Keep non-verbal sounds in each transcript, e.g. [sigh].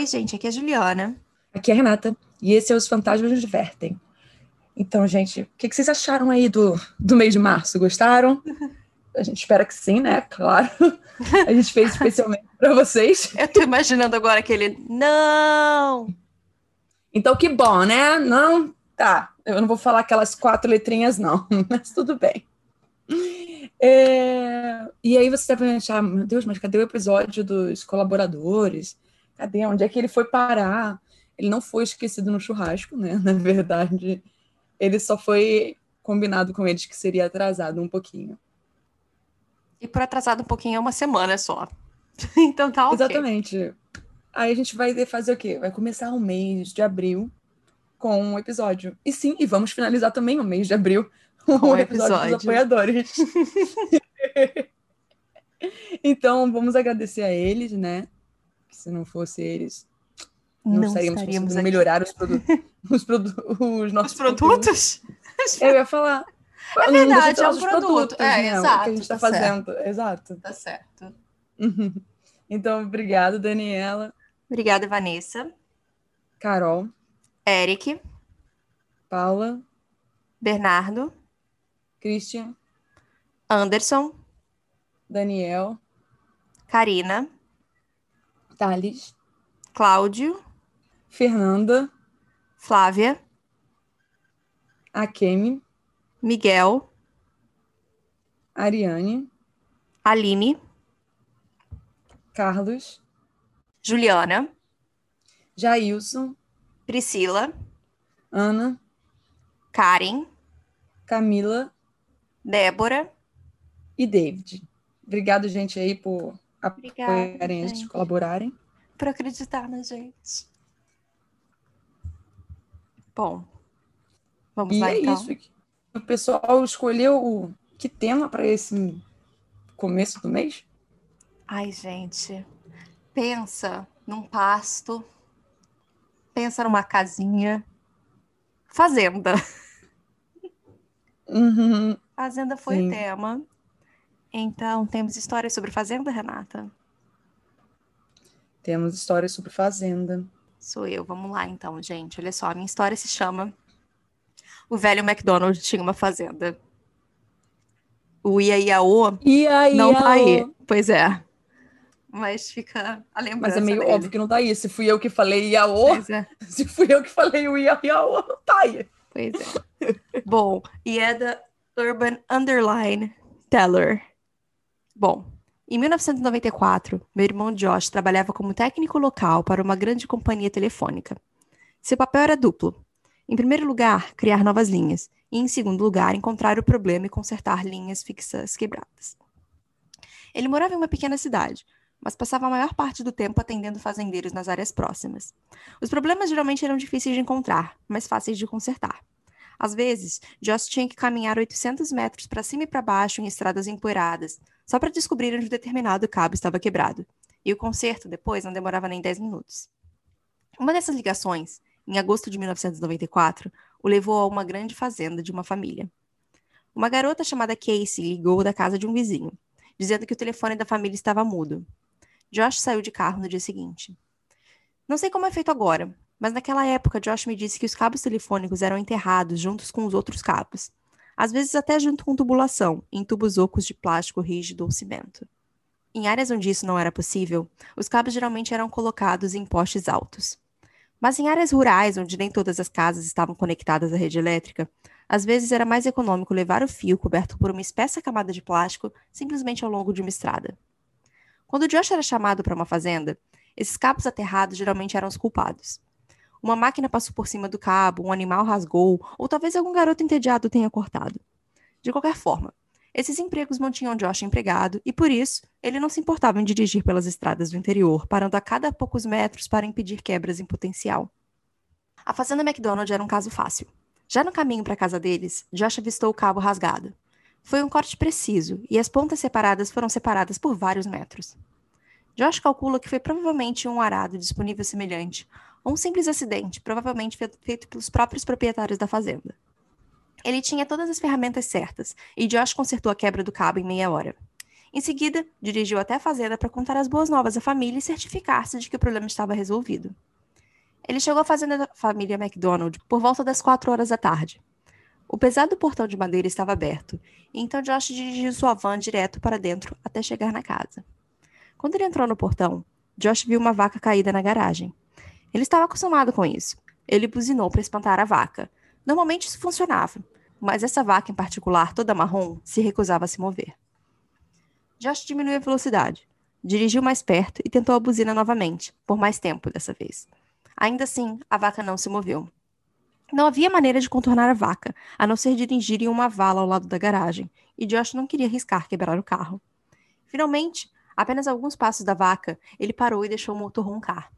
Oi, gente, aqui é a Juliana. Aqui é a Renata. E esse é Os Fantasmas Nos Divertem. Então, gente, o que, vocês acharam aí do, do mês de março? Gostaram? A gente espera que sim, né? Claro. A gente fez especialmente para vocês. Eu tô imaginando agora aquele não. Então, que bom, né? Não, tá. Eu não vou falar aquelas quatro letrinhas, não, [laughs] mas tudo bem. É... E aí você deve achar, meu Deus, mas cadê o episódio dos colaboradores? Cadê? Onde é que ele foi parar? Ele não foi esquecido no churrasco, né? [laughs] Na verdade, ele só foi combinado com eles que seria atrasado um pouquinho. E por atrasado um pouquinho é uma semana só. [laughs] então tá ok. Exatamente. Aí a gente vai fazer o quê? Vai começar o mês de abril com um episódio. E sim, e vamos finalizar também o mês de abril [laughs] com um episódio, episódio dos apoiadores. então, vamos agradecer a eles, né? Se não fosse eles, não, não estaríamos, estaríamos conseguindo melhorar os, produ [laughs] os, produ os nossos os produtos. Eu ia falar. É verdade, é um produto. Produtos, é, né, exato. que a gente está tá fazendo. Certo. Exato. Tá certo. [laughs] Então, obrigado, Daniela. Obrigada, Vanessa. Carol. Eric. Paula. Bernardo. Christian. Anderson. Daniel. Karina. Thales. Cláudio. Fernanda. Flávia. Akemi. Miguel. Ariane. Aline. Carlos. Juliana. Jailson. Priscila. Ana. Karen. Camila. Débora. E David. Obrigado, gente, aí, por apoiarem a gente, colaborarem. Por acreditar na gente. Bom, vamos e lá é então. Isso. O pessoal escolheu o... que tema para esse começo do mês? Ai, gente, pensa num pasto, pensa numa casinha, fazenda. Uhum. Fazenda foi Sim. o tema. Então, temos histórias sobre fazenda, Renata? Temos histórias sobre fazenda. Sou eu, vamos lá então, gente. Olha só, a minha história se chama O Velho McDonald Tinha uma Fazenda. O Iaiaô Ia, não tá aí. Pois é. Mas fica a lembrança Mas é meio dele. óbvio que não tá aí. Se fui eu que falei Iaô, é. [laughs] se fui eu que falei o Ia, Iaô, não tá aí. Pois é. Bom, e é da Urban Underline Teller. Bom, em 1994, meu irmão Josh trabalhava como técnico local para uma grande companhia telefônica. Seu papel era duplo. Em primeiro lugar, criar novas linhas, e em segundo lugar, encontrar o problema e consertar linhas fixas quebradas. Ele morava em uma pequena cidade, mas passava a maior parte do tempo atendendo fazendeiros nas áreas próximas. Os problemas geralmente eram difíceis de encontrar, mas fáceis de consertar. Às vezes, Joss tinha que caminhar 800 metros para cima e para baixo em estradas empoeiradas, só para descobrir onde um determinado cabo estava quebrado. E o conserto, depois, não demorava nem 10 minutos. Uma dessas ligações, em agosto de 1994, o levou a uma grande fazenda de uma família. Uma garota chamada Casey ligou da casa de um vizinho, dizendo que o telefone da família estava mudo. Josh saiu de carro no dia seguinte. Não sei como é feito agora, mas naquela época Josh me disse que os cabos telefônicos eram enterrados juntos com os outros cabos, às vezes até junto com tubulação, em tubos ocos de plástico rígido ou cimento. Em áreas onde isso não era possível, os cabos geralmente eram colocados em postes altos. Mas em áreas rurais, onde nem todas as casas estavam conectadas à rede elétrica, às vezes era mais econômico levar o fio coberto por uma espessa camada de plástico simplesmente ao longo de uma estrada. Quando Josh era chamado para uma fazenda, esses cabos aterrados geralmente eram os culpados. Uma máquina passou por cima do cabo, um animal rasgou, ou talvez algum garoto entediado tenha cortado. De qualquer forma, esses empregos mantinham Josh empregado e, por isso, ele não se importava em dirigir pelas estradas do interior, parando a cada poucos metros para impedir quebras em potencial. A fazenda McDonald era um caso fácil. Já no caminho para a casa deles, Josh avistou o cabo rasgado. Foi um corte preciso e as pontas separadas foram separadas por vários metros. Josh calcula que foi provavelmente um arado disponível semelhante, um simples acidente, provavelmente feito pelos próprios proprietários da fazenda. Ele tinha todas as ferramentas certas, e Josh consertou a quebra do cabo em meia hora. Em seguida, dirigiu até a fazenda para contar as boas novas à família e certificar-se de que o problema estava resolvido. Ele chegou à fazenda da família MacDonald por volta das quatro horas da tarde. O pesado portão de madeira estava aberto, e então Josh dirigiu sua van direto para dentro até chegar na casa. Quando ele entrou no portão, Josh viu uma vaca caída na garagem. Ele estava acostumado com isso. Ele buzinou para espantar a vaca. Normalmente isso funcionava, mas essa vaca em particular, toda marrom, se recusava a se mover. Josh diminuiu a velocidade, dirigiu mais perto e tentou a buzina novamente, por mais tempo dessa vez. Ainda assim, a vaca não se moveu. Não havia maneira de contornar a vaca, a não ser dirigir em uma vala ao lado da garagem, e Josh não queria arriscar quebrar o carro. Finalmente, apenas alguns passos da vaca, ele parou e deixou o motor roncar.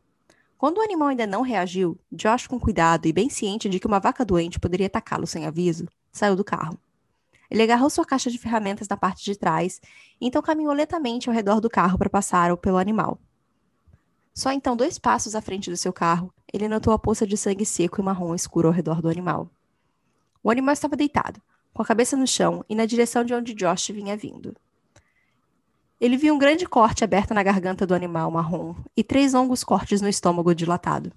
Quando o animal ainda não reagiu, Josh, com cuidado e bem ciente de que uma vaca doente poderia atacá-lo sem aviso, saiu do carro. Ele agarrou sua caixa de ferramentas na parte de trás e então caminhou lentamente ao redor do carro para passar pelo animal. Só então, dois passos à frente do seu carro, ele notou a poça de sangue seco e marrom escuro ao redor do animal. O animal estava deitado, com a cabeça no chão e na direção de onde Josh vinha vindo. Ele viu um grande corte aberto na garganta do animal marrom e três longos cortes no estômago dilatado.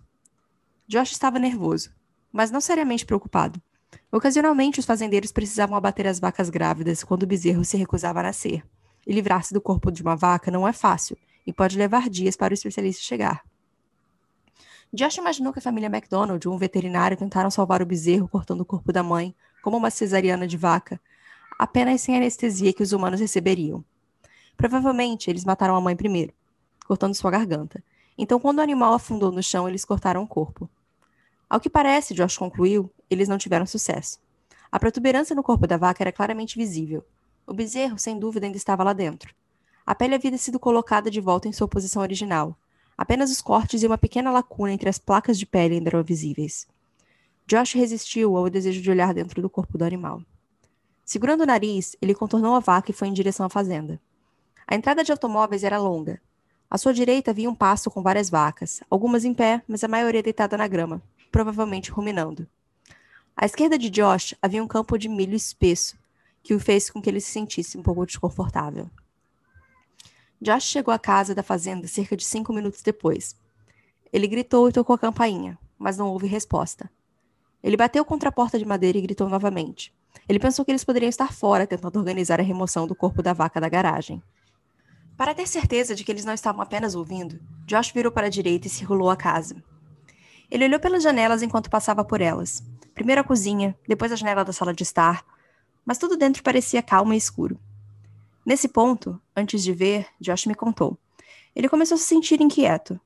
Josh estava nervoso, mas não seriamente preocupado. Ocasionalmente, os fazendeiros precisavam abater as vacas grávidas quando o bezerro se recusava a nascer. E livrar-se do corpo de uma vaca não é fácil, e pode levar dias para o especialista chegar. Josh imaginou que a família McDonald um veterinário tentaram salvar o bezerro cortando o corpo da mãe, como uma cesariana de vaca, apenas sem anestesia que os humanos receberiam. Provavelmente eles mataram a mãe primeiro, cortando sua garganta. Então, quando o animal afundou no chão, eles cortaram o corpo. Ao que parece, Josh concluiu, eles não tiveram sucesso. A protuberância no corpo da vaca era claramente visível. O bezerro, sem dúvida, ainda estava lá dentro. A pele havia sido colocada de volta em sua posição original. Apenas os cortes e uma pequena lacuna entre as placas de pele ainda eram visíveis. Josh resistiu ao desejo de olhar dentro do corpo do animal. Segurando o nariz, ele contornou a vaca e foi em direção à fazenda. A entrada de automóveis era longa. À sua direita havia um pasto com várias vacas, algumas em pé, mas a maioria deitada na grama, provavelmente ruminando. À esquerda de Josh havia um campo de milho espesso, que o fez com que ele se sentisse um pouco desconfortável. Josh chegou à casa da fazenda cerca de cinco minutos depois. Ele gritou e tocou a campainha, mas não houve resposta. Ele bateu contra a porta de madeira e gritou novamente. Ele pensou que eles poderiam estar fora tentando organizar a remoção do corpo da vaca da garagem. Para ter certeza de que eles não estavam apenas ouvindo, Josh virou para a direita e circulou a casa. Ele olhou pelas janelas enquanto passava por elas. Primeiro a cozinha, depois a janela da sala de estar, mas tudo dentro parecia calmo e escuro. Nesse ponto, antes de ver, Josh me contou. Ele começou a se sentir inquieto.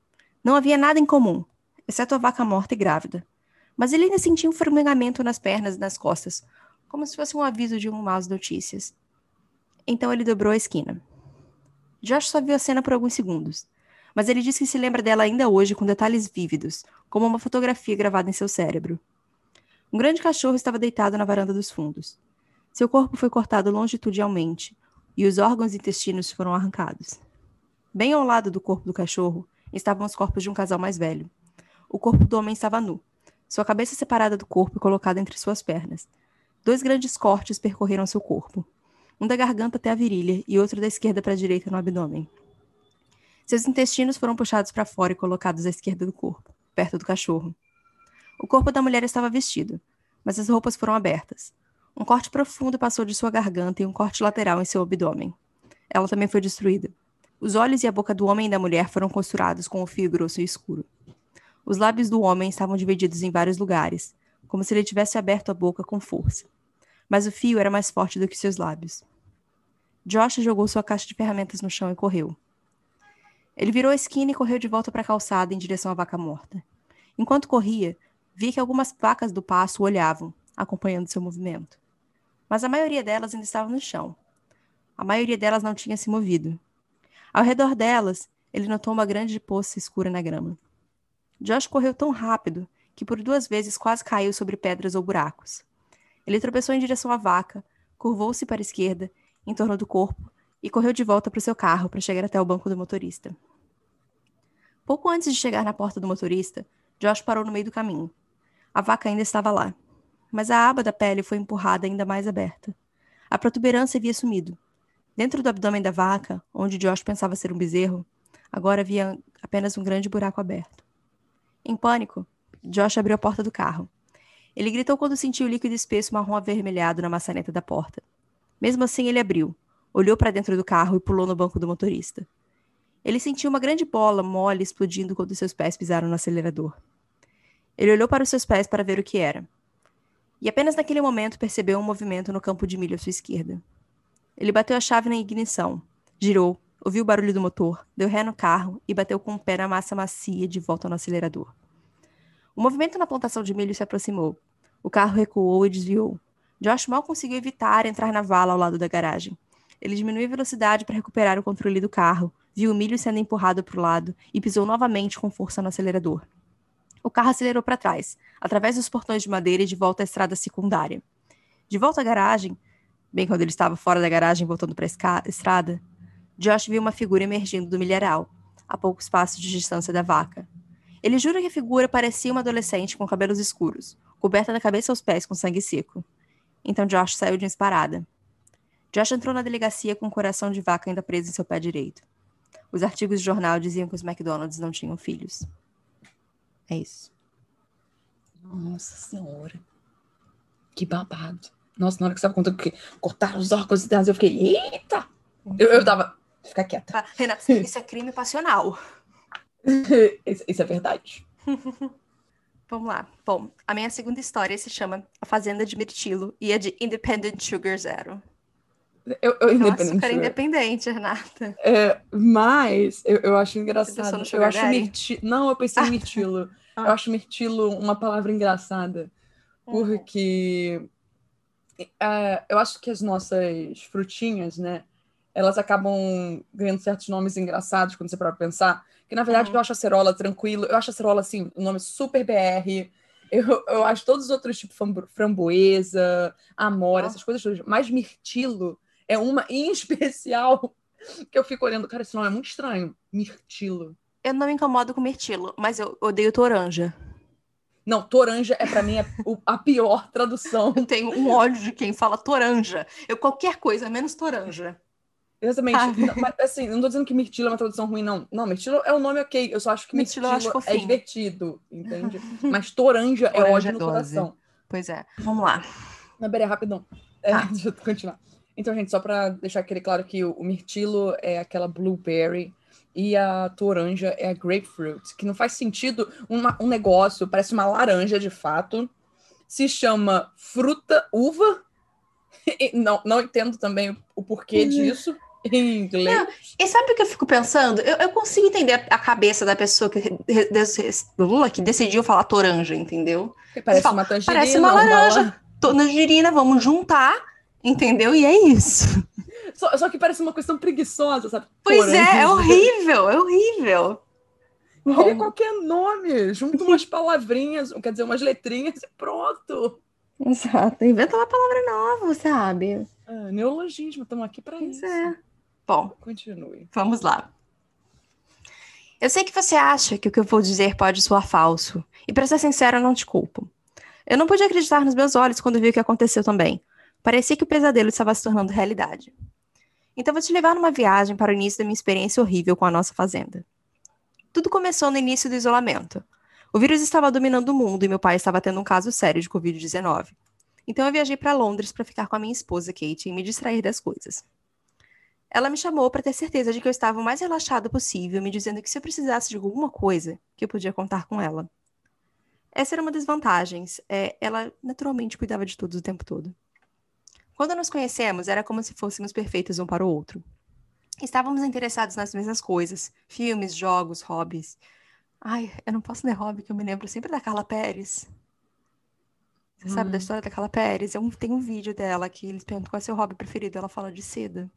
Não havia nada em comum, exceto a vaca morta e grávida. Mas ele ainda sentia um formigamento nas pernas e nas costas, como se fosse um aviso de um más notícias. Então ele dobrou a esquina. Josh só viu a cena por alguns segundos, mas ele disse que se lembra dela ainda hoje com detalhes vívidos, como uma fotografia gravada em seu cérebro. Um grande cachorro estava deitado na varanda dos fundos. Seu corpo foi cortado longitudinalmente, e os órgãos e intestinos foram arrancados. Bem ao lado do corpo do cachorro estavam os corpos de um casal mais velho. O corpo do homem estava nu, sua cabeça separada do corpo e colocada entre suas pernas. Dois grandes cortes percorreram seu corpo, um da garganta até a virilha e outro da esquerda para a direita no abdômen. Seus intestinos foram puxados para fora e colocados à esquerda do corpo, perto do cachorro. O corpo da mulher estava vestido, mas as roupas foram abertas. Um corte profundo passou de sua garganta e um corte lateral em seu abdômen. Ela também foi destruída. Os olhos e a boca do homem e da mulher foram costurados com um fio grosso e escuro. Os lábios do homem estavam divididos em vários lugares, como se ele tivesse aberto a boca com força. Mas o fio era mais forte do que seus lábios. Josh jogou sua caixa de ferramentas no chão e correu. Ele virou a esquina e correu de volta para a calçada em direção à vaca morta. Enquanto corria, vi que algumas vacas do passo olhavam, acompanhando seu movimento mas a maioria delas ainda estava no chão. A maioria delas não tinha se movido. Ao redor delas, ele notou uma grande poça escura na grama. Josh correu tão rápido que por duas vezes quase caiu sobre pedras ou buracos. Ele tropeçou em direção à vaca, curvou-se para a esquerda, em torno do corpo, e correu de volta para o seu carro para chegar até o banco do motorista. Pouco antes de chegar na porta do motorista, Josh parou no meio do caminho. A vaca ainda estava lá mas a aba da pele foi empurrada ainda mais aberta. A protuberância havia sumido. Dentro do abdômen da vaca, onde Josh pensava ser um bezerro, agora havia apenas um grande buraco aberto. Em pânico, Josh abriu a porta do carro. Ele gritou quando sentiu o líquido espesso marrom avermelhado na maçaneta da porta. Mesmo assim, ele abriu, olhou para dentro do carro e pulou no banco do motorista. Ele sentiu uma grande bola mole explodindo quando seus pés pisaram no acelerador. Ele olhou para os seus pés para ver o que era. E apenas naquele momento percebeu um movimento no campo de milho à sua esquerda. Ele bateu a chave na ignição, girou, ouviu o barulho do motor, deu ré no carro e bateu com o pé na massa macia de volta no acelerador. O movimento na plantação de milho se aproximou. O carro recuou e desviou. Josh mal conseguiu evitar entrar na vala ao lado da garagem. Ele diminuiu a velocidade para recuperar o controle do carro, viu o milho sendo empurrado para o lado e pisou novamente com força no acelerador. O carro acelerou para trás, através dos portões de madeira e de volta à estrada secundária. De volta à garagem, bem quando ele estava fora da garagem voltando para a estrada, Josh viu uma figura emergindo do milharal, a poucos passos de distância da vaca. Ele jura que a figura parecia uma adolescente com cabelos escuros, coberta da cabeça aos pés com sangue seco. Então Josh saiu de uma disparada. Josh entrou na delegacia com o coração de vaca ainda preso em seu pé direito. Os artigos de jornal diziam que os McDonald's não tinham filhos. É isso. Nossa Senhora. Que babado. Nossa, na hora que você estava contando que cortaram os órgãos internos, eu fiquei, eita! Eu, eu tava. Fica quieta. Ah, Renata, isso é crime passional. [laughs] isso, isso é verdade. [laughs] Vamos lá. Bom, a minha segunda história se chama A Fazenda de Mirtilo e é de Independent Sugar Zero. Eu, eu independente. Açúcar independente, Renata. É, mas eu, eu acho engraçado. no Eu acho mirtilo. Não, eu pensei em [laughs] mirtilo. Ah. Eu acho mirtilo uma palavra engraçada. Porque é, eu acho que as nossas frutinhas, né? Elas acabam ganhando certos nomes engraçados quando você para pensar. Que na verdade Uhum. eu acho a cerola tranquilo. Eu acho a cerola, assim, um nome super BR. Eu, eu acho todos os outros, tipo frambo- framboesa, amora, Ah. essas coisas todas. Mas mirtilo é uma em [laughs] especial que eu fico olhando. Cara, esse nome é muito estranho. Mirtilo. Eu não me incomodo com mirtilo, mas eu odeio toranja. Não, toranja é pra mim a, o- a pior tradução. [laughs] Eu tenho um ódio de quem fala toranja. Eu qualquer coisa, menos toranja. Exatamente. Ah. Não, mas, assim, não tô dizendo que mirtilo é uma tradução ruim, não. Não, mirtilo é um nome ok. Eu só acho que Mirtilo mirtilo, é divertido, entende? Mas toranja é Toranja ódio é no coração. Pois é. Vamos lá. Mas, peraí, rapidão. É, Tá. deixa eu continuar. Então, gente, só pra deixar aquele claro que o, o mirtilo é aquela blueberry e a toranja é a grapefruit, que não faz sentido uma- um negócio, parece uma laranja de fato, se chama fruta uva. [laughs] E não, não entendo também o porquê Uhum. disso [laughs] em inglês. E sabe o que eu fico pensando? Eu, eu consigo entender a, cabeça da pessoa que, que decidiu falar toranja, entendeu? Parece fala, uma tangerina. parece uma laranja. la- Tangerina, vamos juntar, entendeu? E é isso. Só, só que parece uma questão preguiçosa, sabe? Pois é, é Toranja. horrível, é horrível. Cria Bom, qualquer nome, junta umas [laughs] palavrinhas, quer dizer, umas letrinhas e pronto. exato. Inventa uma palavra nova, sabe? Ah, neologismo, estamos aqui para isso. é. Bom, Continue. Vamos lá. Eu sei que você acha que o que eu vou dizer pode soar falso, e para ser sincero, eu não te culpo. Eu não pude acreditar nos meus olhos quando vi o que aconteceu também. Parecia que o pesadelo estava se tornando realidade. Então vou te levar numa viagem para o início da minha experiência horrível com a nossa fazenda. Tudo começou no início do isolamento. O vírus estava dominando o mundo e meu pai estava tendo um caso sério de Covid-19. Então eu viajei para Londres para ficar com a minha esposa Kate e me distrair das coisas. Ela me chamou para ter certeza de que eu estava o mais relaxada possível, me dizendo que se eu precisasse de alguma coisa, que eu podia contar com ela. Essa era uma das vantagens. É, ela naturalmente cuidava de tudo o tempo todo. Quando nos conhecemos, era como se fôssemos perfeitos um para o outro. Estávamos interessados nas mesmas coisas: filmes, jogos, hobbies. Ai, eu não posso ler hobby, que eu me lembro sempre da Carla Pérez. Você sabe da Hum. história da Carla Pérez? Eu, tem um vídeo dela que eles perguntam qual é seu hobby preferido. Ela fala de seda.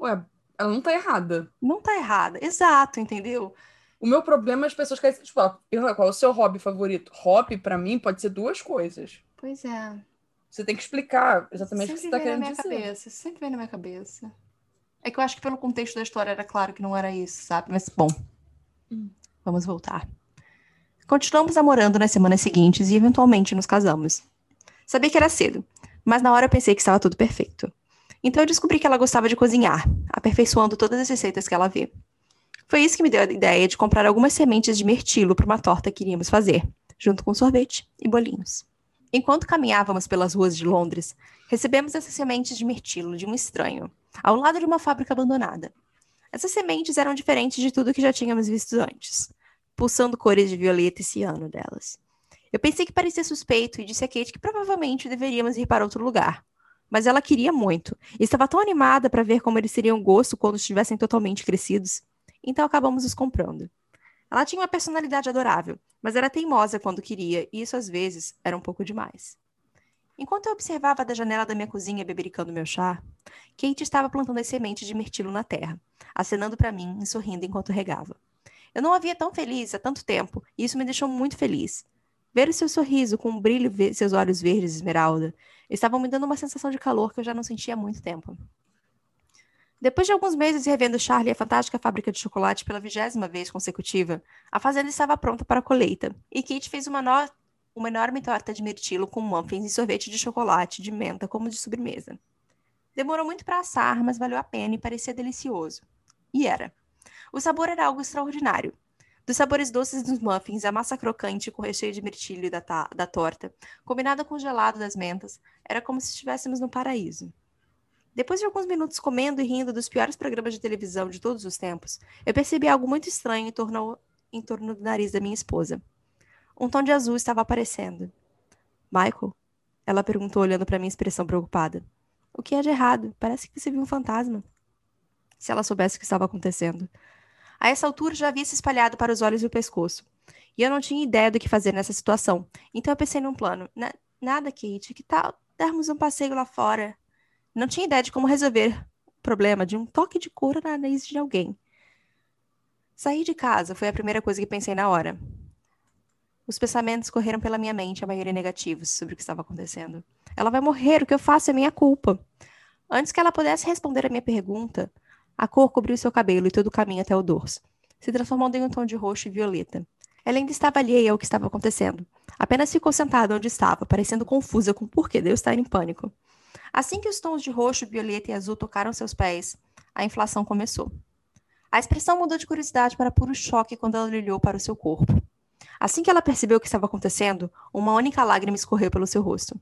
Ué, ela não tá errada. Não tá errada. Exato, entendeu? O meu problema é as pessoas querem, tipo, ah, qual é o seu hobby favorito? Hobby, pra mim, pode ser duas coisas. Pois é. Você tem que explicar exatamente o que sempre você tá vem na querendo minha dizer. cabeça. Sempre vem na minha cabeça. É que eu acho que pelo contexto da história era claro que não era isso, sabe? Mas, bom. Hum. Vamos voltar. Continuamos namorando nas semanas seguintes e eventualmente nos casamos. Sabia que era cedo, mas na hora eu pensei que estava tudo perfeito. Então eu descobri que ela gostava de cozinhar, aperfeiçoando todas as receitas que ela vê. Foi isso que me deu a ideia de comprar algumas sementes de mirtilo para uma torta que iríamos fazer, junto com sorvete e bolinhos. Enquanto caminhávamos pelas ruas de Londres, recebemos essas sementes de mirtilo de um estranho, ao lado de uma fábrica abandonada. Essas sementes eram diferentes de tudo que já tínhamos visto antes, pulsando cores de violeta e ciano delas. Eu pensei que parecia suspeito e disse a Kate que provavelmente deveríamos ir para outro lugar. Mas ela queria muito e estava tão animada para ver como eles seriam gosto quando estivessem totalmente crescidos. Então acabamos os comprando. Ela tinha uma personalidade adorável, mas era teimosa quando queria, e isso às vezes era um pouco demais. Enquanto eu observava da janela da minha cozinha bebericando meu chá, Kate estava plantando as sementes de mirtilo na terra, acenando para mim e sorrindo enquanto regava. Eu não a via tão feliz há tanto tempo, e isso me deixou muito feliz. Ver o seu sorriso com um brilho seus olhos verdes esmeralda estavam me dando uma sensação de calor que eu já não sentia há muito tempo. Depois de alguns meses revendo Charlie e a fantástica fábrica de chocolate pela vigésima vez consecutiva, a fazenda estava pronta para a colheita, e Kate fez uma, no... uma enorme torta de mirtilo com muffins e sorvete de chocolate de menta como de sobremesa. Demorou muito para assar, mas valeu a pena e parecia delicioso. E era. O sabor era algo extraordinário. Dos sabores doces dos muffins, a massa crocante com recheio de mirtilo da, da torta, combinada com o gelado das mentas, era como se estivéssemos no paraíso. Depois de alguns minutos comendo e rindo dos piores programas de televisão de todos os tempos, eu percebi algo muito estranho em torno, em torno do nariz da minha esposa. Um tom de azul estava aparecendo. Michael? Ela perguntou, olhando para minha expressão preocupada. O que é de errado? Parece que você viu um fantasma. Se ela soubesse o que estava acontecendo. A essa altura já havia se espalhado para os olhos e o pescoço. E eu não tinha ideia do que fazer nessa situação. Então eu pensei num plano. nada, Kate. Que tal darmos um passeio lá fora? Não tinha ideia de como resolver o problema de um toque de couro na nariz de alguém. Sair de casa foi a primeira coisa que pensei na hora. Os pensamentos correram pela minha mente, a maioria negativos, sobre o que estava acontecendo. Ela vai morrer, o que eu faço é minha culpa. Antes que ela pudesse responder a minha pergunta, a cor cobriu seu cabelo e todo o caminho até o dorso, se transformando em um tom de roxo e violeta. Ela ainda estava alheia ao que estava acontecendo. Apenas ficou sentada onde estava, parecendo confusa com o porquê de eu estar em pânico. Assim que os tons de roxo, violeta e azul tocaram seus pés, a inflação começou. A expressão mudou de curiosidade para puro choque quando ela olhou para o seu corpo. Assim que ela percebeu o que estava acontecendo, uma única lágrima escorreu pelo seu rosto.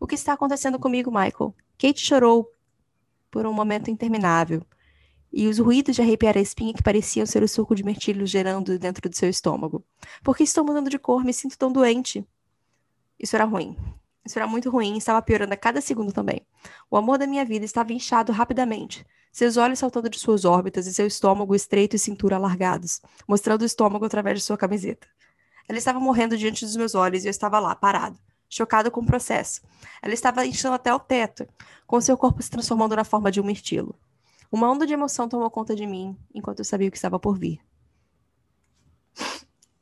O que está acontecendo comigo, Michael? Kate chorou por um momento interminável, e os ruídos de arrepiar a espinha que pareciam ser o suco de mirtilo gerando dentro do seu estômago. Por que estou mudando de cor? Me sinto tão doente. Isso era ruim. Isso era muito ruim e estava piorando a cada segundo também. O amor da minha vida estava inchado rapidamente, seus olhos saltando de suas órbitas e seu estômago estreito e cintura alargados, mostrando o estômago através de sua camiseta. Ela estava morrendo diante dos meus olhos e eu estava lá, parado, chocado com o processo. Ela estava inchando até o teto, com seu corpo se transformando na forma de um mirtilo. Uma onda de emoção tomou conta de mim enquanto eu sabia o que estava por vir.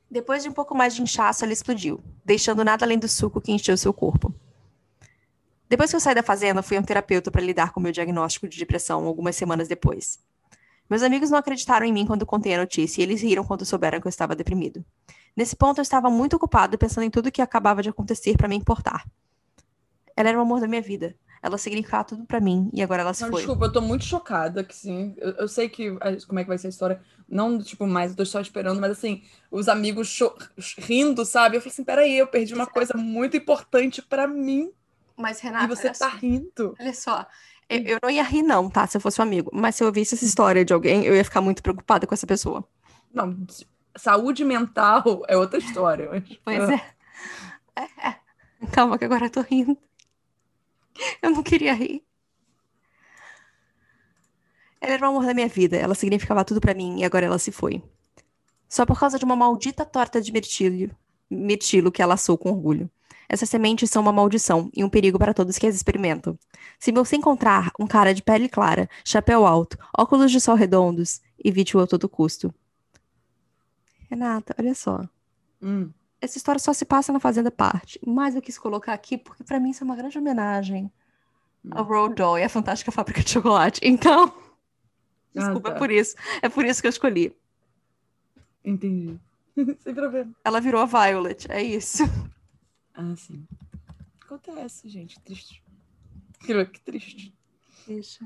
Depois de um pouco mais de inchaço, ela explodiu, deixando nada além do suco que encheu seu corpo. Depois que eu saí da fazenda, fui a um terapeuta para lidar com meu diagnóstico de depressão algumas semanas depois. Meus amigos não acreditaram em mim quando contei a notícia e eles riram quando souberam que eu estava deprimido. Nesse ponto, eu estava muito ocupado pensando em tudo o que acabava de acontecer para me importar. Ela era o amor da minha vida. Ela significava tudo para mim e agora ela se não, foi. Desculpa, eu tô muito chocada que sim. Eu, eu, sei que como é que vai ser a história. Não, tipo, mais, eu tô só esperando, mas assim, os amigos rindo, sabe? Eu falei assim: peraí, eu perdi uma coisa muito importante para mim. Mas, Renata. E você tá só, rindo. Olha só. Eu, eu não ia rir, não, tá? Se eu fosse um amigo. Mas se eu visse essa história de alguém, eu ia ficar muito preocupada com essa pessoa. Não, saúde mental é outra história. Mas... Pois é. [laughs] é. é. Calma, que agora eu tô rindo. [laughs] Eu não queria rir. Ela era o amor da minha vida, ela significava tudo para mim e agora ela se foi. Só por causa de uma maldita torta de mirtilo, mirtilo que ela assou com orgulho. Essas sementes são uma maldição e um perigo para todos que as experimentam. Se você encontrar um cara de pele clara, chapéu alto, óculos de sol redondos, evite-o a todo custo. Renata, olha só. Hum essa história só se passa na Fazenda Parte. Mas eu quis colocar aqui porque para mim isso é uma grande homenagem ao Road Doll e a Fantástica Fábrica de Chocolate. Então, [laughs] desculpa, ah, tá. é por isso. É por isso que eu escolhi. Entendi. [laughs] Sem problema. Ela virou a Violet, é isso. Ah, sim. Acontece, gente. Triste. Que triste. Deixa.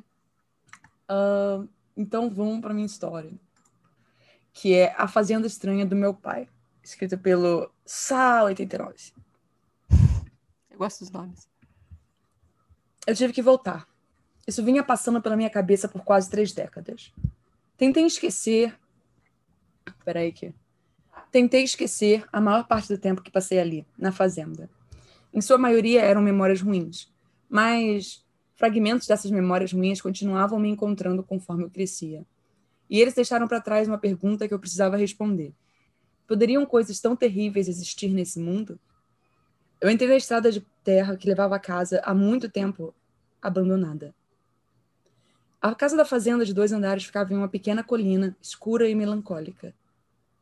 Uh, então vamos para minha história, que é A Fazenda Estranha do Meu Pai, escrita pelo Sa89. Eu gosto dos nomes. Eu tive que voltar. Isso vinha passando pela minha cabeça por quase três décadas. Tentei esquecer. Peraí que. Tentei esquecer a maior parte do tempo que passei ali, na fazenda. Em sua maioria eram memórias ruins, mas fragmentos dessas memórias ruins continuavam me encontrando conforme eu crescia. E eles deixaram para trás uma pergunta que eu precisava responder. Poderiam coisas tão terríveis existir nesse mundo? Eu entrei na estrada de terra que levava a casa há muito tempo abandonada. A casa da fazenda de dois andares ficava em uma pequena colina, escura e melancólica.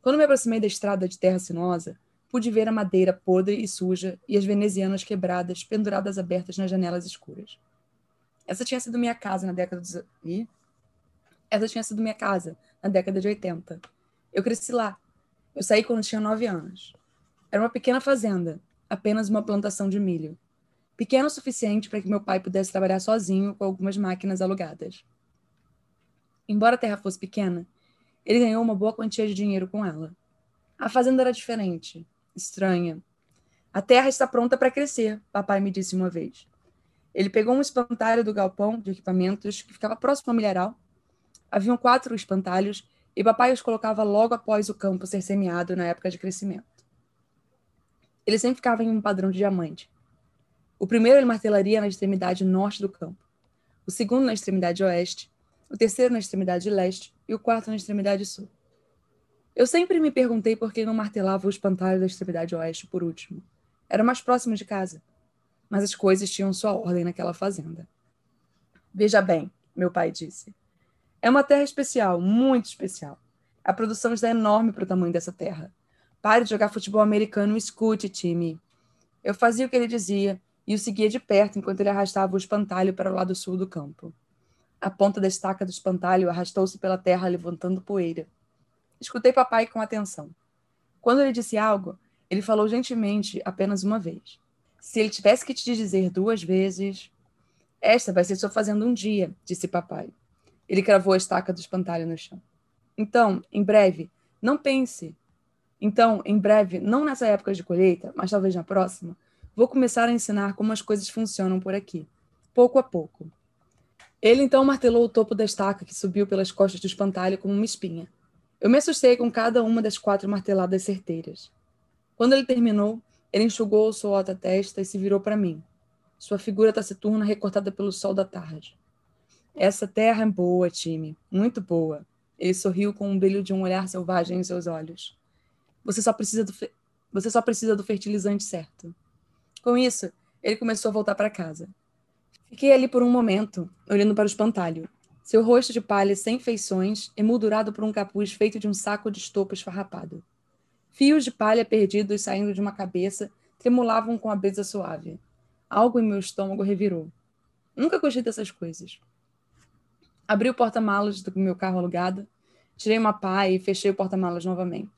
Quando me aproximei da estrada de terra sinuosa, pude ver a madeira podre e suja e as venezianas quebradas, penduradas abertas nas janelas escuras. Essa tinha sido minha casa na década de... Essa tinha sido minha casa na década de 80. Eu cresci lá. Eu saí quando tinha nove anos. Era uma pequena fazenda, apenas uma plantação de milho. Pequeno o suficiente para que meu pai pudesse trabalhar sozinho com algumas máquinas alugadas. Embora a terra fosse pequena, ele ganhou uma boa quantia de dinheiro com ela. A fazenda era diferente, estranha. A terra está pronta para crescer, papai me disse uma vez. Ele pegou um espantalho do galpão de equipamentos que ficava próximo ao milharal. Haviam quatro espantalhos e papai os colocava logo após o campo ser semeado na época de crescimento. Ele sempre ficava em um padrão de diamante. O primeiro ele martelaria na extremidade norte do campo, o segundo na extremidade oeste o terceiro na extremidade leste e o quarto na extremidade sul. Eu sempre me perguntei por que não martelava o espantalho da extremidade oeste por último. Era mais próximo de casa. Mas as coisas tinham sua ordem naquela fazenda. Veja bem, meu pai disse. É uma terra especial, muito especial. A produção está enorme para o tamanho dessa terra. Pare de jogar futebol americano e escute, time. Eu fazia o que ele dizia e o seguia de perto enquanto ele arrastava o espantalho para o lado sul do campo. A ponta da estaca do espantalho arrastou-se pela terra, levantando poeira. Escutei papai com atenção. Quando ele disse algo, ele falou gentilmente apenas uma vez. Se ele tivesse que te dizer duas vezes. Esta vai ser sua fazenda um dia, disse papai. Ele cravou a estaca do espantalho no chão. Então, em breve, não pense. Então, em breve, não nessa época de colheita, mas talvez na próxima, vou começar a ensinar como as coisas funcionam por aqui, pouco a pouco. Ele então martelou o topo da estaca que subiu pelas costas do espantalho como uma espinha. Eu me assustei com cada uma das quatro marteladas certeiras. Quando ele terminou, ele enxugou o suor da testa e se virou para mim. Sua figura taciturna recortada pelo sol da tarde. Essa terra é boa, time, muito boa. Ele sorriu com um brilho de um olhar selvagem em seus olhos. Você só precisa do. Você só precisa do fertilizante certo. Com isso, ele começou a voltar para casa. Fiquei ali por um momento, olhando para o espantalho. Seu rosto de palha sem feições, emoldurado por um capuz feito de um saco de estopa esfarrapado. Fios de palha perdidos saindo de uma cabeça tremulavam com a brisa suave. Algo em meu estômago revirou. Nunca gostei dessas coisas. Abri o porta-malas do meu carro alugado, tirei uma pá e fechei o porta-malas novamente.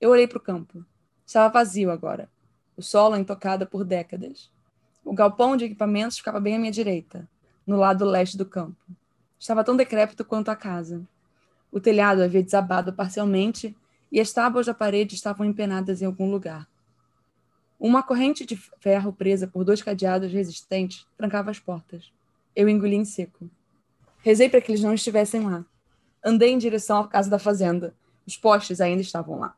Eu olhei para o campo. Estava vazio agora. O solo intocado por décadas. O galpão de equipamentos ficava bem à minha direita, no lado leste do campo. Estava tão decrépito quanto a casa. O telhado havia desabado parcialmente e as tábuas da parede estavam empenadas em algum lugar. Uma corrente de ferro presa por dois cadeados resistentes trancava as portas. Eu engoli em seco. Rezei para que eles não estivessem lá. Andei em direção à casa da fazenda. Os postes ainda estavam lá.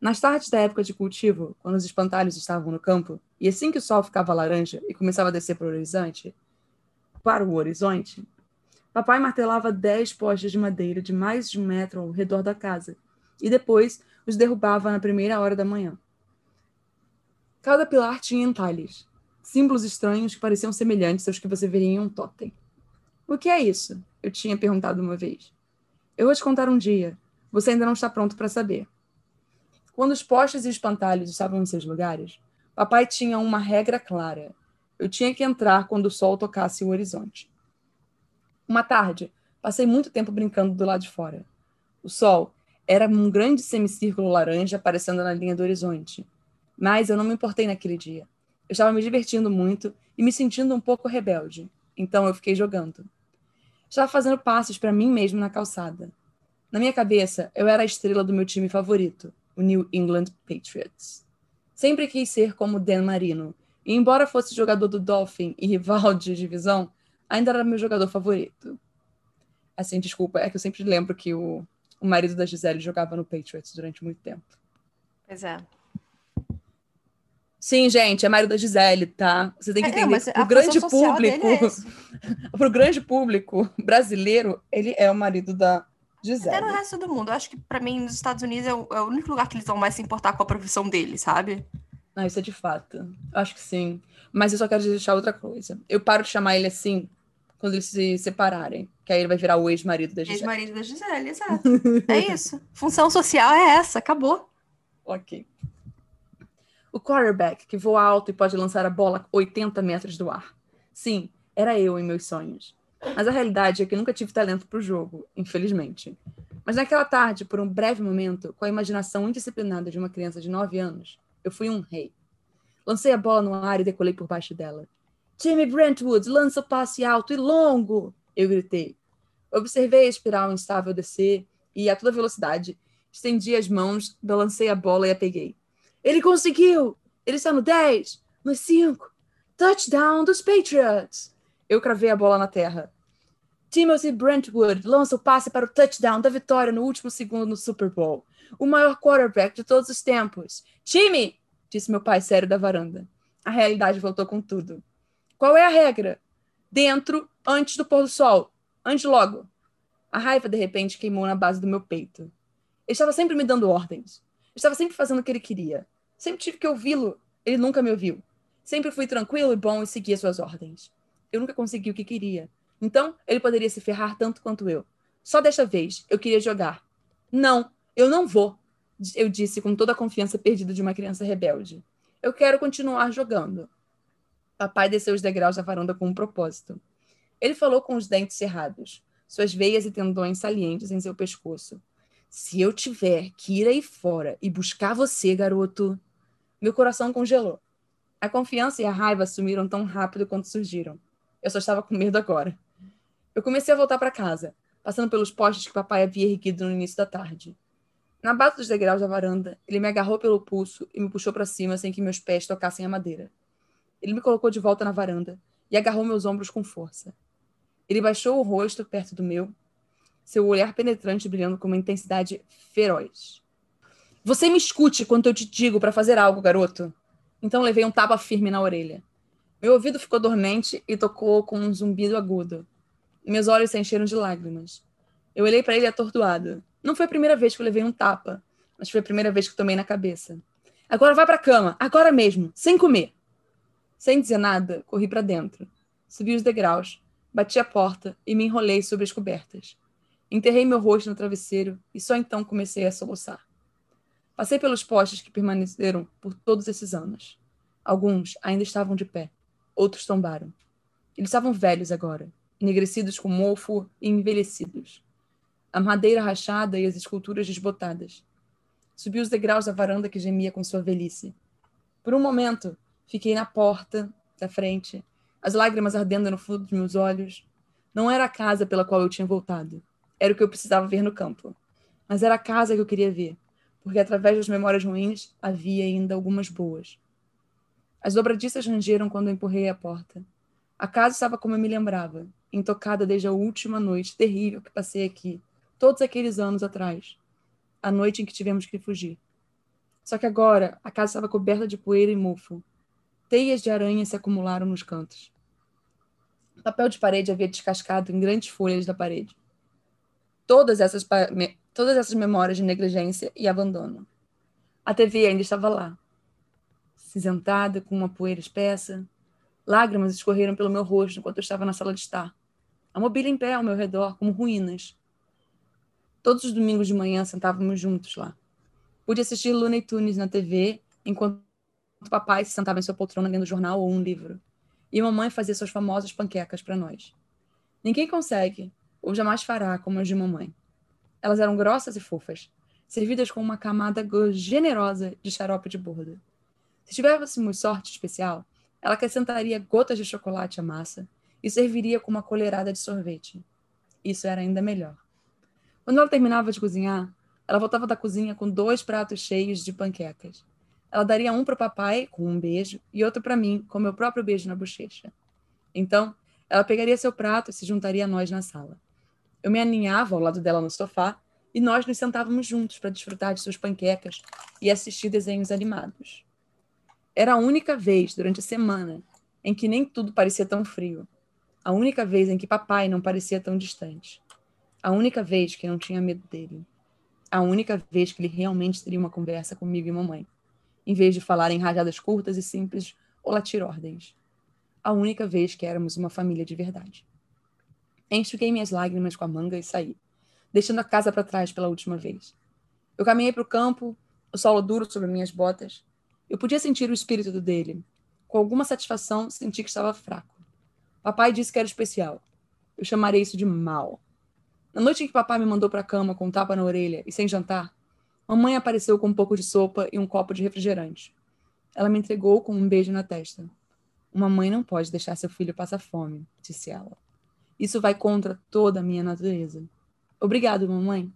Nas tardes da época de cultivo, quando os espantalhos estavam no campo, e assim que o sol ficava laranja e começava a descer para o horizonte, para o horizonte, papai martelava dez postes de madeira de mais de um metro ao redor da casa, e depois os derrubava na primeira hora da manhã. Cada pilar tinha entalhes, símbolos estranhos que pareciam semelhantes aos que você veria em um totem. O que é isso? Eu tinha perguntado uma vez. Eu vou te contar um dia. Você ainda não está pronto para saber. Quando os postes e espantalhos estavam em seus lugares, papai tinha uma regra clara. Eu tinha que entrar quando o sol tocasse o horizonte. Uma tarde, passei muito tempo brincando do lado de fora. O sol era um grande semicírculo laranja aparecendo na linha do horizonte. Mas eu não me importei naquele dia. Eu estava me divertindo muito e me sentindo um pouco rebelde. então eu fiquei jogando. Estava fazendo passes para mim mesmo na calçada. Na minha cabeça, eu era a estrela do meu time favorito, o New England Patriots. Sempre quis ser como Dan Marino, e embora fosse jogador do Dolphin e rival de divisão, ainda era meu jogador favorito. Assim, desculpa, é que eu sempre lembro que o, o marido da Gisele jogava no Patriots durante muito tempo. Pois é. Sim, gente, é marido da Gisele, tá? Você tem que é, entender. É, o grande público, é [laughs] pro grande público brasileiro, ele é o marido da Gisele. Até no resto do mundo. Eu acho que para mim, nos Estados Unidos, é o, é o, único lugar que eles vão mais se importar com a profissão dele, sabe? Não, isso é de fato. Eu acho que sim. Mas eu só quero deixar outra coisa. Eu paro de chamar ele assim quando eles se separarem. Que aí ele vai virar o ex-marido da Gisele. Ex-marido da Gisele, exato. é isso. Função social é essa, acabou. Ok. O quarterback que voa alto e pode lançar a bola 80 metros do ar. Sim, era eu em meus sonhos. Mas a realidade é que nunca tive talento para o jogo, infelizmente. Mas naquela tarde, por um breve momento, com a imaginação indisciplinada de uma criança de 9 anos, eu fui um rei. Lancei a bola no ar e decolei por baixo dela. Jimmy Brentwood lança o passe alto e longo! Eu gritei. Observei a espiral instável descer e, a toda velocidade, estendi as mãos, balancei a bola e a peguei. Ele conseguiu! Ele está no 10, no 5. Touchdown dos Patriots! Eu cravei a bola na terra. Timothy Brentwood lança o passe para o touchdown da vitória no último segundo no Super Bowl. O maior quarterback de todos os tempos. Time! disse meu pai sério da varanda. A realidade voltou com tudo. Qual é a regra? Dentro, antes do pôr do sol. Antes logo. A raiva, de repente, queimou na base do meu peito. Ele estava sempre me dando ordens. Eu estava sempre fazendo o que ele queria. Sempre tive que ouvi-lo. Ele nunca me ouviu. Sempre fui tranquilo e bom e seguia suas ordens. Eu nunca consegui o que queria. Então, ele poderia se ferrar tanto quanto eu. Só desta vez, eu queria jogar. Não, eu não vou, eu disse com toda a confiança perdida de uma criança rebelde. Eu quero continuar jogando. Papai desceu os degraus da varanda com um propósito. Ele falou com os dentes cerrados, suas veias e tendões salientes em seu pescoço. Se eu tiver que ir aí fora e buscar você, garoto. Meu coração congelou. A confiança e a raiva sumiram tão rápido quanto surgiram. Eu só estava com medo agora. Eu comecei a voltar para casa, passando pelos postes que papai havia erguido no início da tarde. Na base dos degraus da varanda, ele me agarrou pelo pulso e me puxou para cima sem que meus pés tocassem a madeira. Ele me colocou de volta na varanda e agarrou meus ombros com força. Ele baixou o rosto perto do meu, seu olhar penetrante brilhando com uma intensidade feroz. Você me escute quando eu te digo para fazer algo, garoto. Então levei um tapa firme na orelha. Meu ouvido ficou dormente e tocou com um zumbido agudo. Meus olhos se encheram de lágrimas. Eu olhei para ele atordoado. Não foi a primeira vez que eu levei um tapa, mas foi a primeira vez que tomei na cabeça. Agora vai para a cama, agora mesmo, sem comer. Sem dizer nada, corri para dentro. Subi os degraus, bati a porta e me enrolei sobre as cobertas. Enterrei meu rosto no travesseiro e só então comecei a soluçar. Passei pelos postes que permaneceram por todos esses anos. Alguns ainda estavam de pé, outros tombaram. Eles estavam velhos agora, enegrecidos com mofo e envelhecidos. A madeira rachada e as esculturas desbotadas. Subi os degraus da varanda que gemia com sua velhice. Por um momento, Fiquei na porta da frente, as lágrimas ardendo no fundo dos meus olhos. Não era a casa pela qual eu tinha voltado. Era o que eu precisava ver no campo. Mas era a casa que eu queria ver, porque através das memórias ruins havia ainda algumas boas. As dobradiças rangeram quando eu empurrei a porta. A casa estava como eu me lembrava, intocada desde a última noite terrível que passei aqui, todos aqueles anos atrás. A noite em que tivemos que fugir. Só que agora a casa estava coberta de poeira e mofo. Teias de aranha se acumularam nos cantos. Papel de parede havia descascado em grandes folhas da parede. Todas essas, todas essas memórias de negligência e abandono. A TV ainda estava lá, cinzentada, com uma poeira espessa. Lágrimas escorreram pelo meu rosto enquanto eu estava na sala de estar. A mobília em pé ao meu redor, como ruínas. Todos os domingos de manhã sentávamos juntos lá. Pude assistir Looney Tunes na TV enquanto papai se sentava em sua poltrona lendo jornal ou um livro. E mamãe fazia suas famosas panquecas para nós. Ninguém consegue, ou jamais fará, como as de mamãe. Elas eram grossas e fofas, servidas com uma camada generosa de xarope de bordo. Se tivéssemos sorte especial, ela acrescentaria gotas de chocolate à massa e serviria com uma colherada de sorvete. Isso era ainda melhor. Quando ela terminava de cozinhar, ela voltava da cozinha com dois pratos cheios de panquecas. Ela daria um para o papai, com um beijo, e outro para mim, com meu próprio beijo na bochecha. Então, ela pegaria seu prato e se juntaria a nós na sala. Eu me aninhava ao lado dela no sofá e nós nos sentávamos juntos para desfrutar de suas panquecas e assistir desenhos animados. Era a única vez durante a semana em que nem tudo parecia tão frio. A única vez em que papai não parecia tão distante. A única vez que não tinha medo dele. A única vez que ele realmente teria uma conversa comigo e mamãe, em vez de falar em rajadas curtas e simples ou latir ordens. A única vez que éramos uma família de verdade. Enxuguei minhas lágrimas com a manga e saí, deixando a casa para trás pela última vez. Eu caminhei para o campo, o solo duro sobre minhas botas. Eu podia sentir o espírito dele. Com alguma satisfação, senti que estava fraco. Papai disse que era especial. Eu chamaria isso de mal. Na noite em que papai me mandou para a cama com um tapa na orelha e sem jantar, mamãe apareceu com um pouco de sopa e um copo de refrigerante. Ela me entregou com um beijo na testa. Uma mãe não pode deixar seu filho passar fome, disse ela. Isso vai contra toda a minha natureza. Obrigado, mamãe.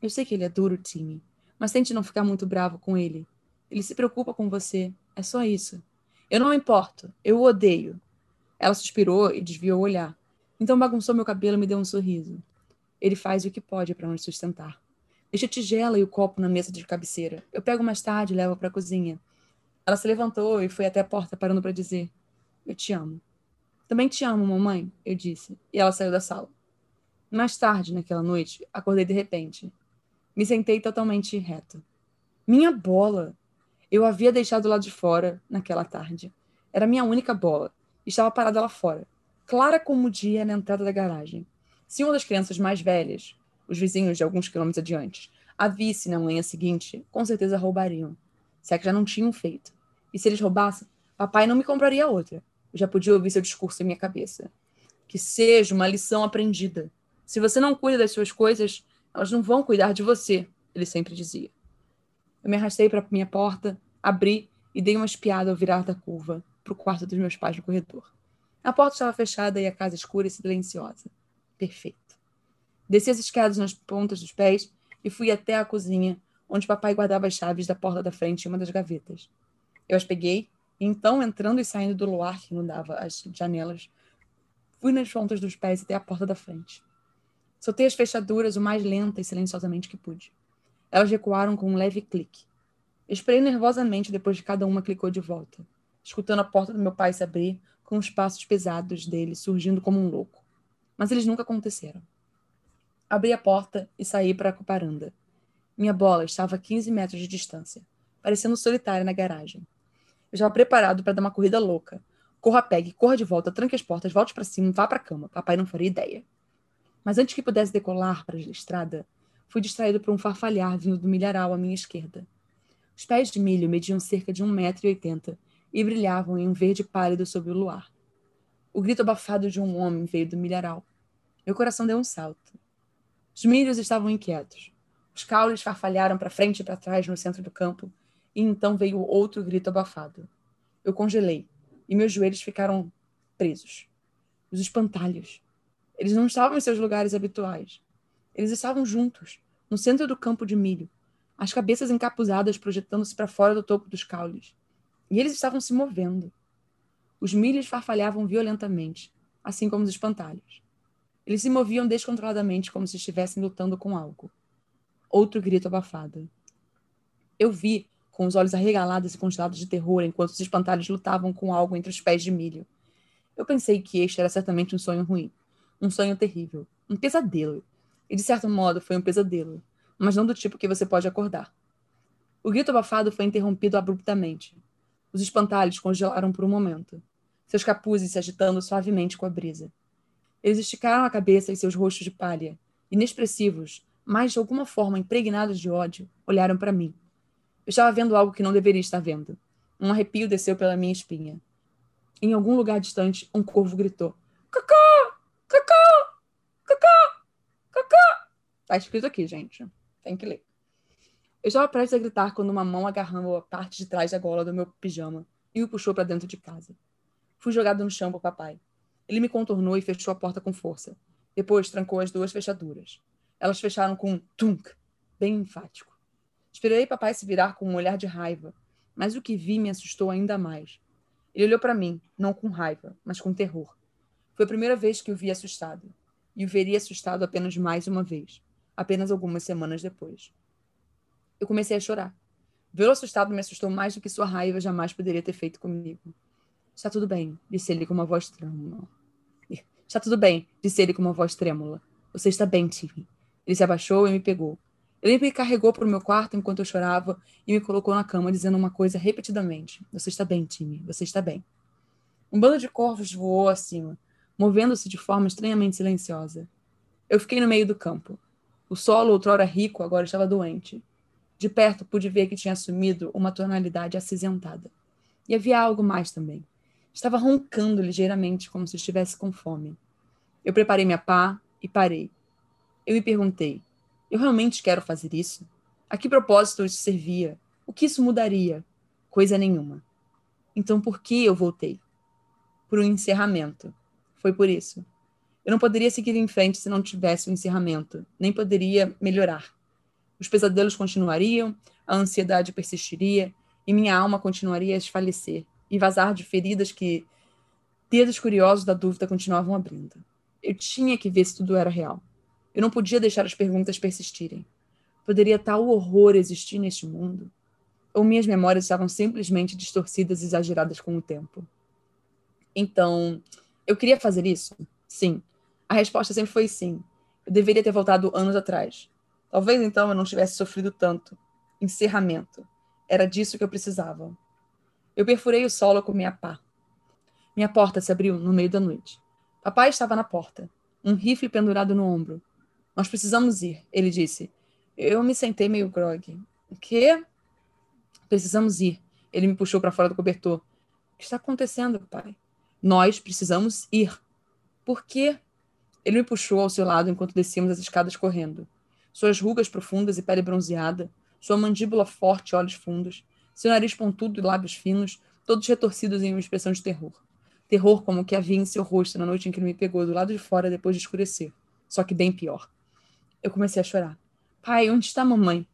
Eu sei que ele é duro, Timmy, mas tente não ficar muito bravo com ele. Ele se preocupa com você. É só isso. Eu não importo. Eu o odeio. Ela suspirou e desviou o olhar. Então bagunçou meu cabelo e me deu um sorriso. Ele faz o que pode para nos sustentar. Deixa a tigela e o copo na mesa de cabeceira. Eu pego mais tarde e levo para a cozinha. Ela se levantou e foi até a porta, parando para dizer: Eu te amo. Também te amo, mamãe, eu disse. E ela saiu da sala. Mais tarde, naquela noite, acordei de repente. Me sentei totalmente reto. Minha bola! Eu havia deixado lá de fora naquela tarde. Era minha única bola. Estava parada lá fora, clara como o dia na entrada da garagem. Se uma das crianças mais velhas, os vizinhos de alguns quilômetros adiante, a visse na manhã seguinte, com certeza roubariam. Se é que já não tinham feito. E se eles roubassem, papai não me compraria outra. Eu já podia ouvir seu discurso em minha cabeça. Que seja uma lição aprendida. Se você não cuida das suas coisas, elas não vão cuidar de você, ele sempre dizia. Eu me arrastei para minha porta, abri e dei uma espiada ao virar da curva para o quarto dos meus pais no corredor. A porta estava fechada e a casa escura e silenciosa perfeito. Desci as escadas nas pontas dos pés e fui até a cozinha, onde papai guardava as chaves da porta da frente em uma das gavetas. Eu as peguei então, entrando e saindo do luar que inundava as janelas, fui nas pontas dos pés até a porta da frente. Soltei as fechaduras o mais lenta e silenciosamente que pude. Elas recuaram com um leve clique. Esperei nervosamente depois que cada uma clicou de volta, escutando a porta do meu pai se abrir com os passos pesados dele surgindo como um louco mas eles nunca aconteceram. Abri a porta e saí para a varanda. Minha bola estava a 15 metros de distância, parecendo solitária na garagem. Eu estava preparado para dar uma corrida louca. Corra, pegue, corra de volta, tranque as portas, volte para cima, vá para a cama. Papai não faria ideia. Mas antes que pudesse decolar para a estrada, fui distraído por um farfalhar vindo do milharal à minha esquerda. Os pés de milho mediam cerca de 1,80m e brilhavam em um verde pálido sob o luar. O grito abafado de um homem veio do milharal. Meu coração deu um salto. Os milhos estavam inquietos. Os caules farfalharam para frente e para trás no centro do campo, e então veio outro grito abafado. Eu congelei, e meus joelhos ficaram presos. Os espantalhos. Eles não estavam em seus lugares habituais. Eles estavam juntos, no centro do campo de milho, as cabeças encapuzadas projetando-se para fora do topo dos caules. E eles estavam se movendo. Os milhos farfalhavam violentamente, assim como os espantalhos. Eles se moviam descontroladamente, como se estivessem lutando com algo. Outro grito abafado. Eu vi, com os olhos arregalados e congelados de terror, enquanto os espantalhos lutavam com algo entre os pés de milho. Eu pensei que este era certamente um sonho ruim. Um sonho terrível. Um pesadelo. E, de certo modo, foi um pesadelo. Mas não do tipo que você pode acordar. O grito abafado foi interrompido abruptamente. Os espantalhos congelaram por um momento, seus capuzes se agitando suavemente com a brisa. Eles esticaram a cabeça e seus rostos de palha, inexpressivos, mas de alguma forma impregnados de ódio, olharam para mim. Eu estava vendo algo que não deveria estar vendo. Um arrepio desceu pela minha espinha. Em algum lugar distante, um corvo gritou: Cacá! Cacá! Cacá! Cacá! Tá escrito aqui, gente. Tem que ler. Eu estava prestes a gritar quando uma mão agarrou a parte de trás da gola do meu pijama e o puxou para dentro de casa. Fui jogado no chão por papai. Ele me contornou e fechou a porta com força. Depois trancou as duas fechaduras. Elas fecharam com um tunk, bem enfático. Esperei papai se virar com um olhar de raiva, mas o que vi me assustou ainda mais. Ele olhou para mim, não com raiva, mas com terror. Foi a primeira vez que o vi assustado, e o veria assustado apenas mais uma vez, apenas algumas semanas depois. Eu comecei a chorar. Vê-lo assustado me assustou mais do que sua raiva jamais poderia ter feito comigo. Está tudo bem, disse ele com uma voz trêmula. Está tudo bem, disse ele com uma voz trêmula. Você está bem, Timmy. Ele se abaixou e me pegou. Ele me carregou para o meu quarto enquanto eu chorava e me colocou na cama, dizendo uma coisa repetidamente: Você está bem, Timmy, você está bem. Um bando de corvos voou acima, movendo-se de forma estranhamente silenciosa. Eu fiquei no meio do campo. O solo, outrora rico, agora estava doente. De perto pude ver que tinha assumido uma tonalidade acinzentada. E havia algo mais também. Estava roncando ligeiramente, como se estivesse com fome. Eu preparei minha pá e parei. Eu me perguntei: eu realmente quero fazer isso? A que propósito isso servia? O que isso mudaria? Coisa nenhuma. Então por que eu voltei? Por um encerramento. Foi por isso. Eu não poderia seguir em frente se não tivesse um encerramento, nem poderia melhorar. Os pesadelos continuariam, a ansiedade persistiria e minha alma continuaria a desfalecer e vazar de feridas que dedos curiosos da dúvida continuavam abrindo. Eu tinha que ver se tudo era real. Eu não podia deixar as perguntas persistirem. Poderia tal horror existir neste mundo? Ou minhas memórias estavam simplesmente distorcidas e exageradas com o tempo? Então, eu queria fazer isso? Sim. A resposta sempre foi sim. Eu deveria ter voltado anos atrás. Talvez então eu não tivesse sofrido tanto. Encerramento. Era disso que eu precisava. Eu perfurei o solo com minha pá. Minha porta se abriu no meio da noite. Papai estava na porta, um rifle pendurado no ombro, nós precisamos ir, ele disse. Eu me sentei meio grog. O quê? Precisamos ir. Ele me puxou para fora do cobertor. O que está acontecendo, pai? Nós precisamos ir. Por quê? Ele me puxou ao seu lado enquanto descíamos as escadas correndo. Suas rugas profundas e pele bronzeada, sua mandíbula forte e olhos fundos, seu nariz pontudo e lábios finos, todos retorcidos em uma expressão de terror. Terror como o que havia em seu rosto na noite em que ele me pegou do lado de fora depois de escurecer. Só que bem pior. Eu comecei a chorar. Pai, onde está a mamãe?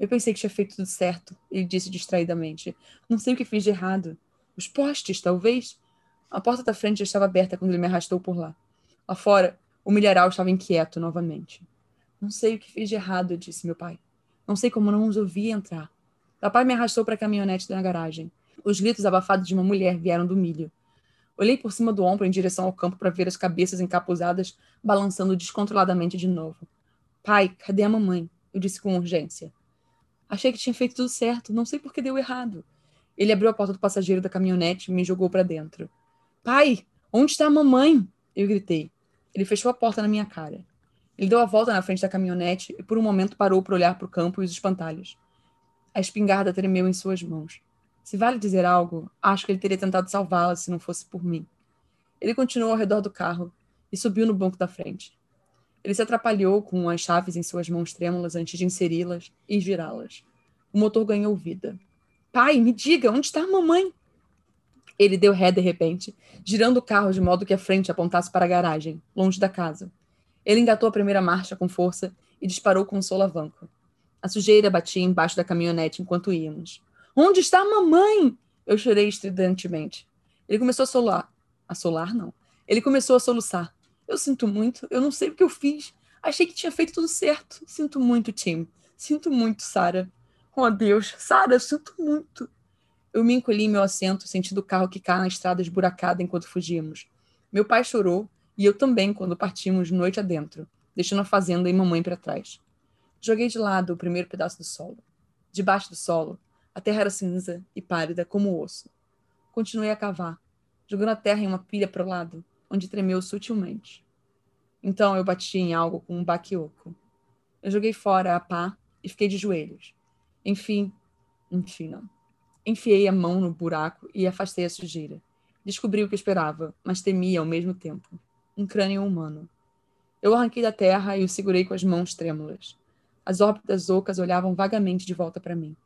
Eu pensei que tinha feito tudo certo, ele disse distraidamente. Não sei o que fiz de errado. Os postes, talvez? A porta da frente já estava aberta quando ele me arrastou por lá. Lá fora, o milharal estava inquieto novamente. Não sei o que fiz de errado, disse meu pai. Não sei como não os ouvi entrar. Papai me arrastou para a caminhonete da garagem. Os gritos abafados de uma mulher vieram do milho. Olhei por cima do ombro em direção ao campo para ver as cabeças encapuzadas balançando descontroladamente de novo. Pai, cadê a mamãe? Eu disse com urgência. Achei que tinha feito tudo certo, não sei por que deu errado. Ele abriu a porta do passageiro da caminhonete e me jogou para dentro. Pai, onde está a mamãe? Eu gritei. Ele fechou a porta na minha cara. Ele deu a volta na frente da caminhonete e por um momento parou para olhar para o campo e os espantalhos. A espingarda tremeu em suas mãos. Se vale dizer algo, acho que ele teria tentado salvá-la se não fosse por mim. Ele continuou ao redor do carro e subiu no banco da frente. Ele se atrapalhou com as chaves em suas mãos trêmulas antes de inseri-las e girá-las. O motor ganhou vida. Pai, me diga, onde está a mamãe? Ele deu ré de repente, girando o carro de modo que a frente apontasse para a garagem, longe da casa. Ele engatou a primeira marcha com força e disparou com um solavanco. A sujeira batia embaixo da caminhonete enquanto íamos. Onde está a mamãe? Eu chorei estridentemente. Ele começou a solar. A solar, não. Ele começou a soluçar. Eu sinto muito, eu não sei o que eu fiz. Achei que tinha feito tudo certo. Sinto muito, Tim. Sinto muito, Sara. Oh, Deus. Sara, sinto muito. Eu me encolhi em meu assento, sentindo o carro quicar na estrada esburacada enquanto fugíamos. Meu pai chorou, e eu também quando partimos noite adentro, deixando a fazenda e mamãe para trás. Joguei de lado o primeiro pedaço do solo. Debaixo do solo, a terra era cinza e pálida como osso. Continuei a cavar, jogando a terra em uma pilha para o lado, onde tremeu sutilmente. Então eu bati em algo com um baquioco. Eu joguei fora a pá e fiquei de joelhos. Enfim, enfim não. Enfiei a mão no buraco e afastei a sujeira. Descobri o que esperava, mas temia ao mesmo tempo. Um crânio humano. Eu arranquei da terra e o segurei com as mãos trêmulas. As órbitas ocas olhavam vagamente de volta para mim.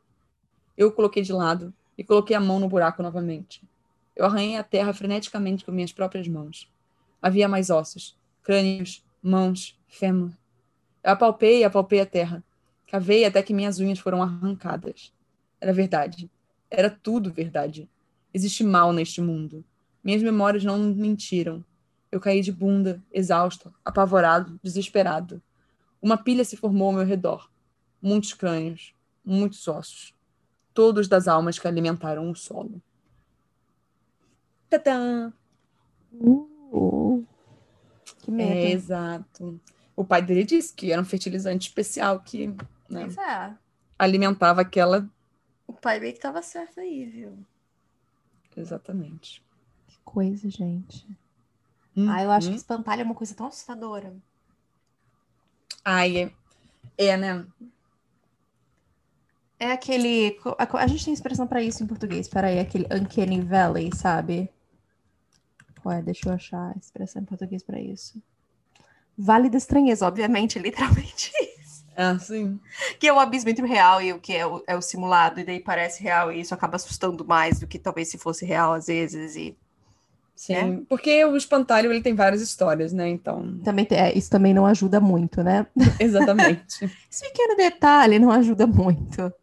Eu o coloquei de lado e coloquei a mão no buraco novamente. Eu arranhei a terra freneticamente com minhas próprias mãos. Havia mais ossos, crânios, mãos, fêmur. Eu apalpei e apalpei a terra. Cavei até que minhas unhas foram arrancadas. Era verdade. Era tudo verdade. Existe mal neste mundo. Minhas memórias não mentiram. Eu caí de bunda, exausto, apavorado, desesperado. Uma pilha se formou ao meu redor. Muitos crânios, muitos ossos. Todos das almas que alimentaram o solo. Tadã! Uh, que medo. É, exato. O pai dele disse que era um fertilizante especial que né, é. alimentava aquela. O pai meio que tava certo aí, viu? Exatamente. Que coisa, gente. Ah, eu acho que Uhum. espantalho é uma coisa tão assustadora. Ai, é, é, né? É aquele. A, a gente tem expressão pra isso em português. Peraí, aquele Uncanny Valley, sabe? Ué, deixa eu achar a expressão em português pra isso. Vale da estranheza, obviamente, literalmente [laughs] isso. É assim. Que é o abismo entre o real e o que é o, é o simulado, e daí parece real, e isso acaba assustando mais do que talvez se fosse real às vezes. E Sim. É? Porque o espantalho ele tem várias histórias, né? Então, também é, isso também não ajuda muito, né? [laughs] exatamente. Esse pequeno detalhe não ajuda muito.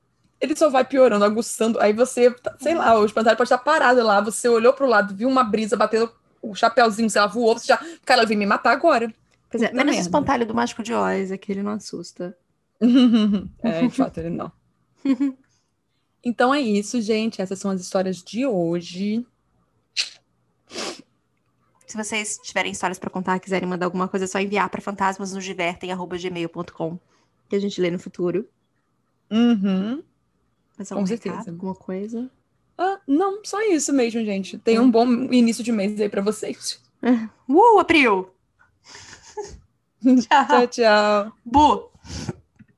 ele só vai piorando, aguçando. Aí você, sei lá, o espantalho pode estar parado lá. Você olhou pro lado, viu uma brisa batendo o chapéuzinho, sei lá, voou. Você já. Cara, ela vem me matar agora. Pois é, menos o espantalho do Mágico de Oz, é que ele não assusta. [laughs] é, de fato, ele não. [laughs] Então é isso, gente. Essas são as histórias de hoje. Se vocês tiverem histórias pra contar, quiserem mandar alguma coisa, é só enviar para fantasmasnosdivertem@gmail.com que a gente lê no futuro. Uhum. Mas Com certeza. recado, alguma coisa? Ah, não, só isso mesmo, gente. Tenha um bom início de mês aí pra vocês. Uh, April! [laughs] Tchau. Tchau, tchau. Bu!